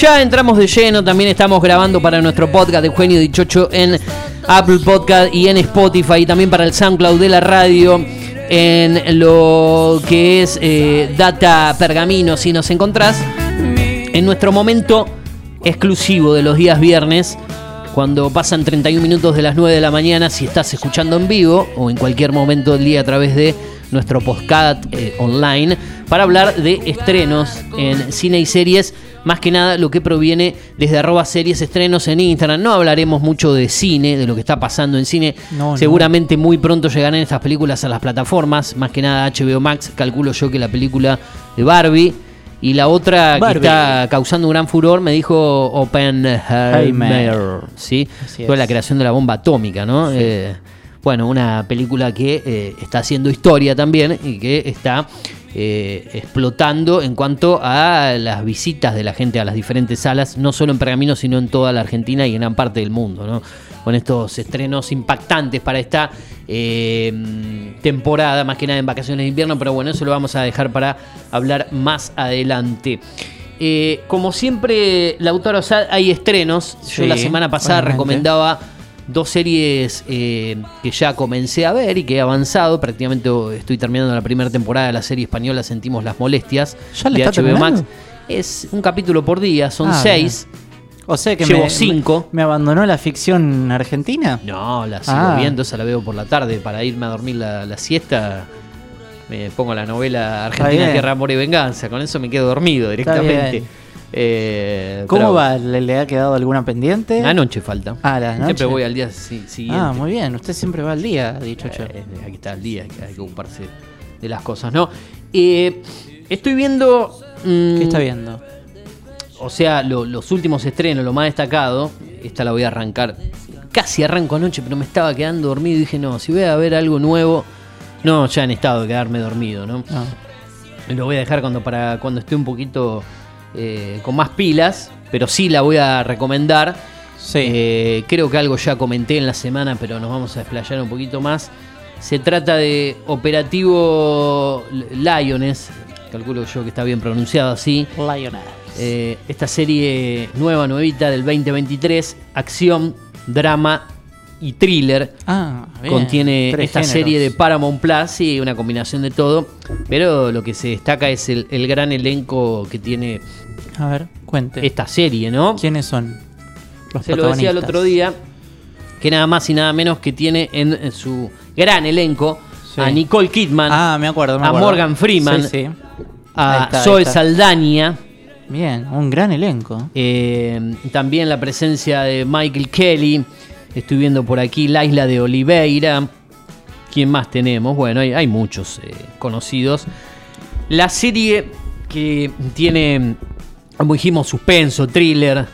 Ya entramos de lleno, también estamos grabando para nuestro podcast de Eugenio Dichocho en Apple Podcast y en Spotify, y también para el SoundCloud de la radio, en lo que es eh, Data Pergamino, si nos encontrás, en nuestro momento exclusivo de los días viernes, cuando pasan 31 minutos de las 9 de la mañana, si estás escuchando en vivo o en cualquier momento del día a través de nuestro podcast eh, online, para hablar de estrenos en cine y series más que nada lo que proviene desde arroba series estrenos en Instagram. No hablaremos mucho de cine, de lo que está pasando en cine. No, no. Seguramente muy pronto llegarán estas películas a las plataformas, más que nada HBO Max. Calculo yo que la película de Barbie. Y la otra que está causando un gran furor me dijo Oppenheimer, ¿sí? Toda la creación de la bomba atómica, ¿no? Eh, bueno, una película que eh, está haciendo historia también y que está eh, explotando en cuanto a las visitas de la gente a las diferentes salas, no solo en Pergamino, sino en toda la Argentina y en gran parte del mundo, ¿no? Con estos estrenos impactantes para esta eh, temporada, más que nada en vacaciones de invierno, pero bueno, eso lo vamos a dejar para hablar más adelante. Eh, como siempre, Lautaro, o sea, hay estrenos. Yo Sí, la semana pasada obviamente. recomendaba dos series eh, que ya comencé a ver y que he avanzado. Prácticamente estoy terminando la primera temporada de la serie española Sentimos las Molestias ¿Ya de está HBO Max. Es un capítulo por día, son Ah, seis. O sea que Llevo me, cinco. Me, me abandonó la ficción argentina. No, la sigo Ah. viendo, esa la veo por la tarde para irme a dormir la, la siesta. Me pongo la novela Argentina. Tierra, Amor y Venganza. Con eso me quedo dormido directamente. Eh, ¿Cómo va? ¿Le, le ha quedado alguna pendiente? Anoche falta. Ah, la Siempre noche. voy al día si- siguiente. Ah, muy bien. Usted siempre va al día, dicho yo. Eh, aquí está el día, hay que ocuparse de las cosas, ¿no? Eh, estoy viendo. mm, ¿Qué está viendo? O sea, lo- los últimos estrenos, lo más destacado. Esta la voy a arrancar. Casi arranco anoche, pero me estaba quedando dormido y dije, no, si voy a ver algo nuevo. No, ya en estado de quedarme dormido, ¿no? No. Lo voy a dejar cuando para cuando esté un poquito eh, con más pilas, pero sí la voy a recomendar. Sí. Eh, creo que algo ya comenté en la semana, pero nos vamos a desplayar un poquito más. Se trata de Operativo Lioness, calculo yo que está bien pronunciado así. Lionel. Eh, esta serie nueva, nuevita del 2023, acción, drama y thriller. Ah, bien. Contiene Tres esta géneros. serie de Paramount Plus y una combinación de todo. Pero lo que se destaca es el, el gran elenco que tiene A ver, cuente. esta serie, ¿no? ¿Quiénes son los Se lo decía el otro día, que nada más y nada menos que tiene en, en su gran elenco Sí. a Nicole Kidman, Ah, me acuerdo, me a acuerdo. Morgan Freeman, Sí, a está, Zoe. Saldaña, Bien, un gran elenco. eh, también la presencia de Michael Kelly, estoy viendo por aquí la isla de Oliveira, ¿quién más tenemos? Bueno, hay, hay muchos eh, conocidos. La serie que tiene, como dijimos, suspenso, thriller,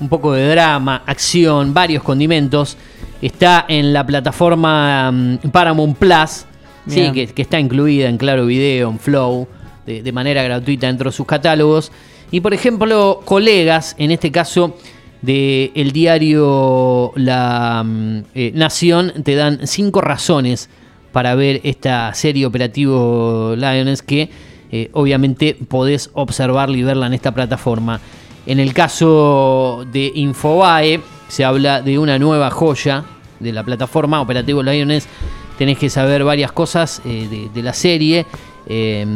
un poco de drama, acción, varios condimentos, está en la plataforma mm, Paramount Plus, sí, que está incluida en Claro Video, en Flow, de, de manera gratuita dentro de sus catálogos. Y por ejemplo, colegas, en este caso de el diario La mm, eh, Nación, te dan cinco razones para ver esta serie Operativo Lioness que eh, obviamente podés observarla y verla en esta plataforma. En el caso de Infobae se habla de una nueva joya de la plataforma Operativo Lioness. Tenés que saber varias cosas eh, de, de la serie. Eh,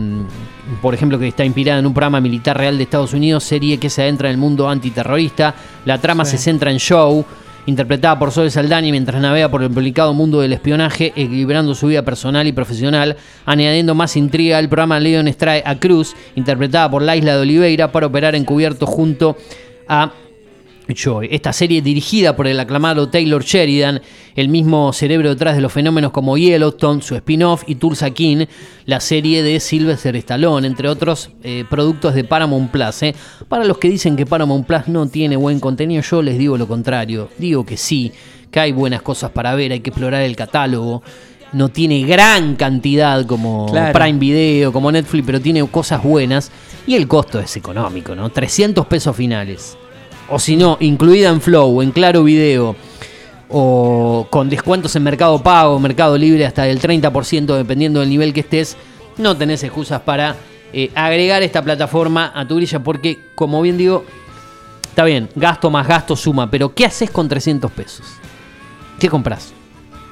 por ejemplo, que está inspirada en un programa militar real de Estados Unidos, serie que se adentra en el mundo antiterrorista. La trama Sí. se centra en Show, interpretada por Zoe Saldani mientras navega por el complicado mundo del espionaje, equilibrando su vida personal y profesional, añadiendo más intriga al programa Leon trae a Cruz, interpretada por la isla de Oliveira, para operar encubierto junto a Joy. Esta serie dirigida por el aclamado Taylor Sheridan, el mismo cerebro detrás de los fenómenos como Yellowstone, su spin-off y Tulsa King, la serie de Sylvester Stallone, entre otros eh, productos de Paramount Plus. eh. Para los que dicen que Paramount Plus no tiene buen contenido, yo les digo lo contrario. Digo que sí, que hay buenas cosas para ver, hay que explorar el catálogo. No tiene gran cantidad como Claro. Prime Video, como Netflix, pero tiene cosas buenas. Y el costo es económico, ¿no? 300 pesos finales o si no, incluida en Flow, en Claro Video, o con descuentos en Mercado Pago, Mercado Libre hasta del 30%, dependiendo del nivel que estés, no tenés excusas para eh, agregar esta plataforma a tu grilla, porque, como bien digo, Está bien, gasto más gasto suma, pero ¿qué haces con 300 pesos? ¿Qué compras?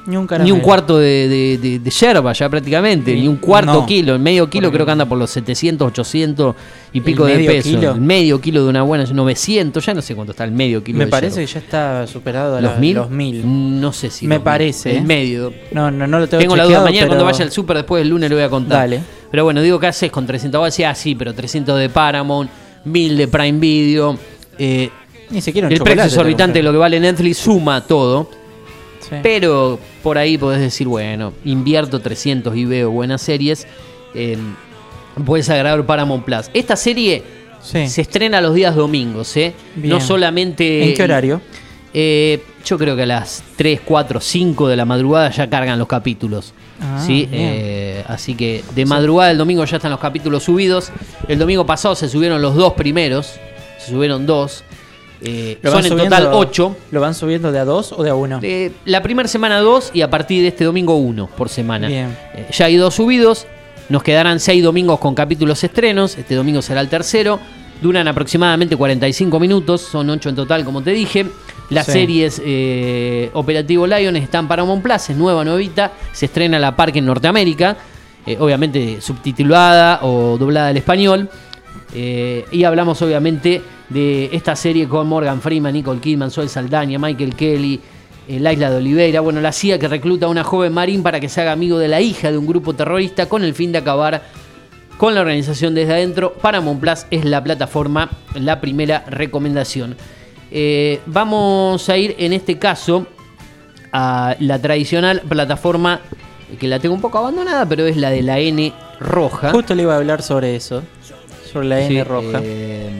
Ni un Ni caramelo. un cuarto de, de, de- de yerba ya prácticamente, ni un cuarto no. kilo. El medio kilo creo que anda por los 700, 800 y pico de kilo? El medio kilo de una buena, 900, ya no sé cuánto está el medio kilo Me de parece yerba. que ya está superado a ¿Los la- mil? Los mil. No sé si. Me mil. parece, El ¿eh? medio. No, no, no lo tengo Tengo la duda. Mañana cuando vaya al súper después del lunes le voy a contar. Dale. Pero bueno, digo, ¿qué haces con 300? Vos decías, ah, sí, pero 300 de Paramount, 1000 de Prime Video. eh, Ni siquiera un el precio te exorbitante de lo que vale Netflix suma todo. Sí. Pero por ahí podés decir, bueno, invierto 300 y veo buenas series. eh, puedes agregar Paramount Plus. Esta serie Sí. se estrena los días domingos, ¿eh? Bien. No solamente. ¿En qué horario? Eh, yo creo que a las 3, 4, 5 de la madrugada ya cargan los capítulos. Ah, ¿sí? Eh, así que de madrugada el domingo ya están los capítulos subidos. El domingo pasado se subieron los dos primeros. Se subieron dos. Eh, ¿Lo son en total 8. ¿Lo van subiendo de a dos o de a uno? Eh, la primera semana 2 y a partir de este domingo 1 por semana. Bien. Eh, ya hay dos subidos. Nos quedarán 6 domingos con capítulos estrenos. Este domingo será el tercero. Duran aproximadamente 45 minutos. Son 8 en total, como te dije. Las Sí. series eh, Operativo Lions están para Plus. Es nueva, nuevita. Se estrena la parque en Norteamérica. obviamente subtitulada o doblada al español. Eh, y hablamos obviamente de esta serie con Morgan Freeman, Nicole Kidman, Zoe Saldaña, Michael Kelly, eh, la isla de Oliveira. Bueno, la CIA que recluta a una joven marín para que se haga amigo de la hija de un grupo terrorista con el fin de acabar con la organización desde adentro. Paramount Plus es la plataforma, la primera recomendación. Eh, vamos a ir en este caso a la tradicional plataforma que la tengo un poco abandonada, pero es la de la N roja. Justo le iba a hablar sobre eso. Sobre la N Sí, roja. eh,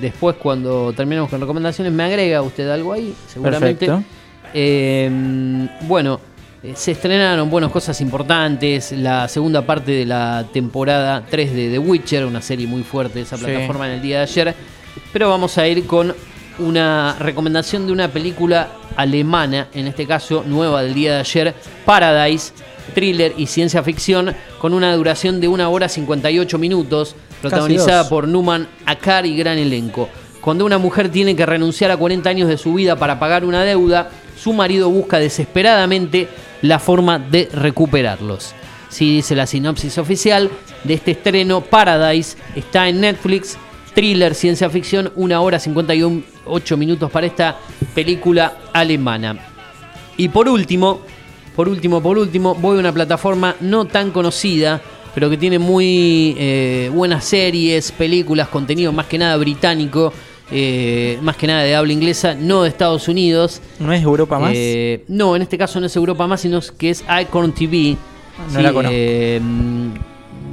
después, cuando terminemos con recomendaciones, me agrega usted algo ahí, seguramente. Perfecto. Eh, bueno, eh, se estrenaron buenas cosas importantes. La segunda parte de la temporada 3 de The Witcher, una serie muy fuerte de esa Sí. plataforma en el día de ayer. Pero vamos a ir con una recomendación de una película alemana, en este caso nueva del día de ayer, Paradise, thriller y ciencia ficción, con una duración de una hora 58 minutos, protagonizada por Numan Akar y gran elenco. Cuando una mujer tiene que renunciar a 40 años de su vida para pagar una deuda, su marido busca desesperadamente la forma de recuperarlos. Sí, dice la sinopsis oficial de este estreno, Paradise, está en Netflix, thriller, ciencia ficción, una hora 58 minutos para esta película alemana. Y por último, por último, por último, voy a una plataforma no tan conocida, pero que tiene muy eh, buenas series, películas, contenido más que nada británico, eh, más que nada de habla inglesa, no de Estados Unidos. ¿No es Europa más? Eh, no, en este caso no es Europa más, sino que es Icon TV. No la conozco. eh,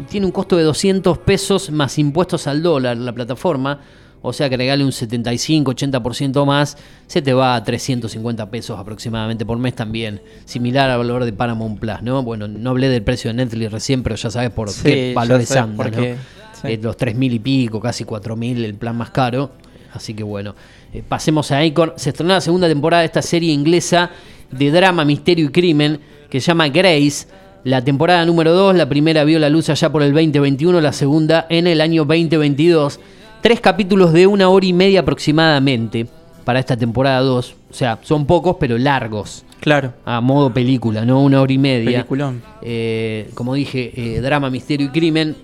tiene un costo de 200 pesos más impuestos al dólar la plataforma. O sea que regale un 75-80% más, se te va a 350 pesos aproximadamente por mes también. Similar al valor de Paramount Plus, ¿no? Bueno, no hablé del precio de Netflix recién, pero ya sabes por Sí, qué valores andan, ¿no? sí. Eh, los 3.000 y pico, casi 4.000 el plan más caro. Así que bueno, eh, pasemos a Icon. Se estrenó la segunda temporada de esta serie inglesa de drama, misterio y crimen que se llama Grace. La temporada número 2, la primera vio la luz allá por el 2021, la segunda en el año 2022. Tres capítulos de una hora y media aproximadamente para esta temporada 2. O sea, son pocos pero largos. Claro. A modo película, no una hora y media. Peliculón. Eh, como dije, eh, drama, misterio y crimen.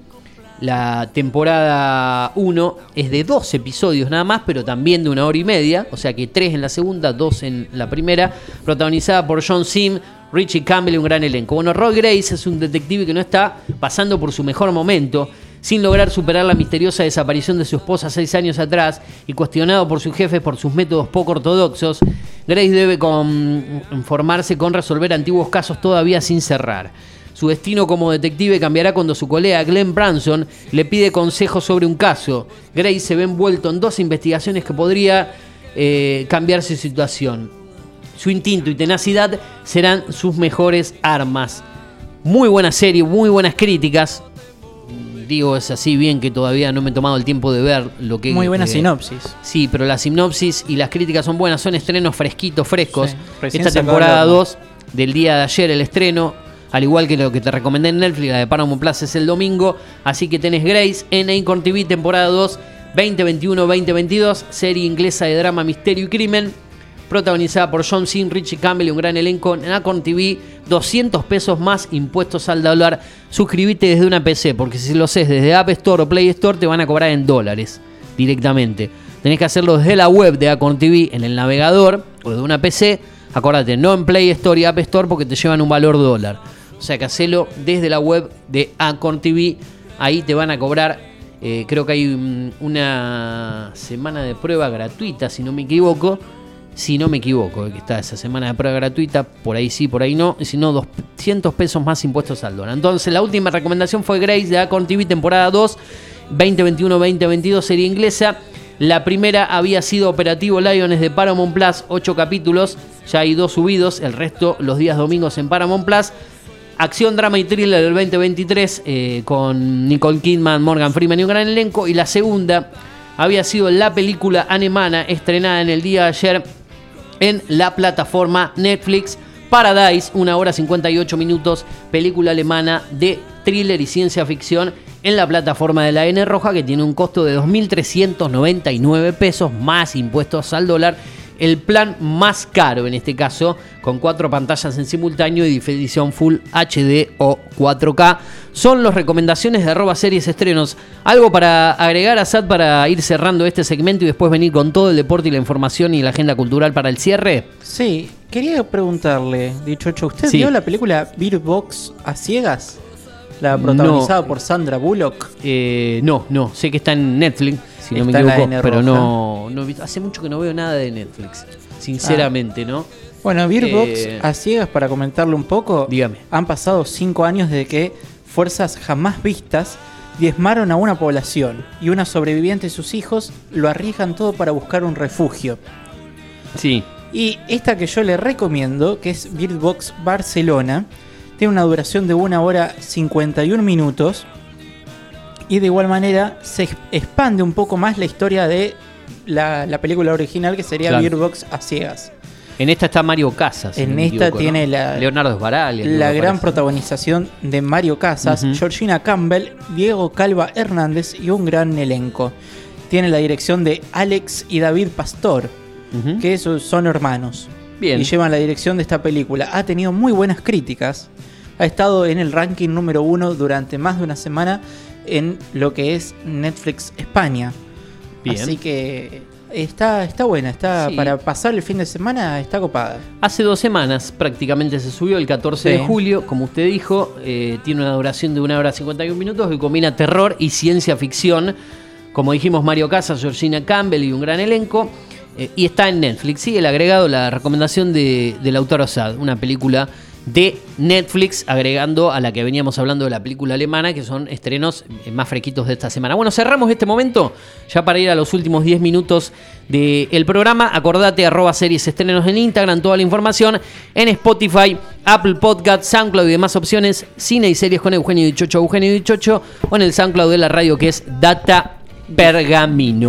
La temporada 1 es de dos episodios nada más, pero también de una hora y media. O sea que tres en la segunda, dos en la primera. Protagonizada por John Sim, Richie Campbell y un gran elenco. Bueno, Roy Grace es un detective que no está pasando por su mejor momento. Sin lograr superar la misteriosa desaparición de su esposa seis años atrás y cuestionado por sus jefes por sus métodos poco ortodoxos, Grace debe conformarse con resolver antiguos casos todavía sin cerrar. Su destino como detective cambiará cuando su colega Glenn Branson le pide consejos sobre un caso. Grace se ve envuelto en dos investigaciones que podría eh, cambiar su situación. Su instinto y tenacidad serán sus mejores armas. Muy buena serie, muy buenas críticas. Digo, es así bien que todavía no me he tomado el tiempo de ver lo que... Muy buena eh, sinopsis. Sí, pero la sinopsis y las críticas son buenas, son estrenos fresquitos, frescos. Sí, Esta temporada del horno. 2 del día de ayer, el estreno, al igual que lo que te recomendé en Netflix, la de Paramount Plus es el domingo. Así que tenés Grace en Acorn TV, temporada 2 2021-2022, serie inglesa de drama, misterio y crimen, protagonizada por John Cena, Richie Campbell y un gran elenco en Acorn TV, 200 pesos más impuestos al dólar. Suscríbete desde una PC, porque si lo haces desde App Store o Play Store te van a cobrar en dólares directamente. Tenés que hacerlo desde la web de Acorn TV en el navegador o desde una PC. Acordate, no en Play Store y App Store porque te llevan un valor dólar. O sea que hacelo desde la web de Acorn TV. Ahí te van a cobrar eh, creo que hay una semana de prueba gratuita, si no me equivoco. Si no me equivoco, que está esa semana de prueba gratuita, por ahí sí, por ahí no. Si no, 200 pesos más impuestos al dólar. Entonces, la última recomendación fue Grace de Acon TV, temporada 2, 2021-2022, serie inglesa. La primera había sido Operativo Lions de Paramount Plus, 8 capítulos. Ya hay dos subidos, el resto los días domingos en Paramount Plus. Acción, drama y thriller del 2023 eh, con Nicole Kidman, Morgan Freeman y un gran elenco. Y la segunda había sido la película alemana estrenada en el día de ayer en la plataforma Netflix. Paradise, una hora 58 minutos, película alemana de thriller y ciencia ficción en la plataforma de la N Roja que tiene un costo de 2.399 pesos más impuestos al dólar el plan más caro en este caso, con cuatro pantallas en simultáneo y definición Full HD o 4K. Son las recomendaciones de arroba series estrenos. ¿Algo para agregar a SAT para ir cerrando este segmento y después venir con todo el deporte y la información y la agenda cultural para el cierre? Sí, quería preguntarle, dicho hecho, ¿usted vio la película Beer Box a ciegas? La protagonizada por Sandra Bullock. Eh, no, no, sé que está en Netflix si no me equivoco, pero no, no hace mucho que no veo nada de Netflix, sinceramente, ¿no? Bueno, Beerbox, eh, a ciegas para comentarle un poco, dígame. han pasado cinco años desde que fuerzas jamás vistas diezmaron a una población y una sobreviviente y sus hijos lo arriesgan todo para buscar un refugio. Sí. Y esta que yo le recomiendo, que es Beerbox Barcelona, tiene una duración de una hora 51 minutos y de igual manera se expande un poco más la historia de la, película original que sería claro. a ciegas. En esta está Mario Casas. En esta tiene la. Leonardo La gran protagonización de Mario Casas, Georgina Campbell, Diego Calva Hernández y un gran elenco. Tiene la dirección de Alex y David Pastor, que son hermanos. Bien. Y llevan la dirección de esta película. Ha tenido muy buenas críticas. Ha estado en el ranking número uno durante más de una semana en lo que es Netflix España. Bien. Así que está, está buena, está para pasar el fin de semana, está copada. Hace dos semanas prácticamente se subió, el 14 de julio, como usted dijo, eh, tiene una duración de una hora 51 minutos que combina terror y ciencia ficción. Como dijimos, Mario Casas, Georgina Campbell y un gran elenco. Eh, y está en Netflix. Sí, el agregado, la recomendación de, del autor Osad, una película de Netflix, agregando a la que veníamos hablando de la película alemana, que son estrenos más fresquitos de esta semana. Bueno, cerramos este momento, ya para ir a los últimos 10 minutos del programa. Acordate, arroba series estrenos en Instagram, toda la información en Spotify, Apple Podcast, SoundCloud y demás opciones, cine y series con Eugenio Dichocho, Eugenio Dichocho, o en el SoundCloud de la radio que es Data Pergamino.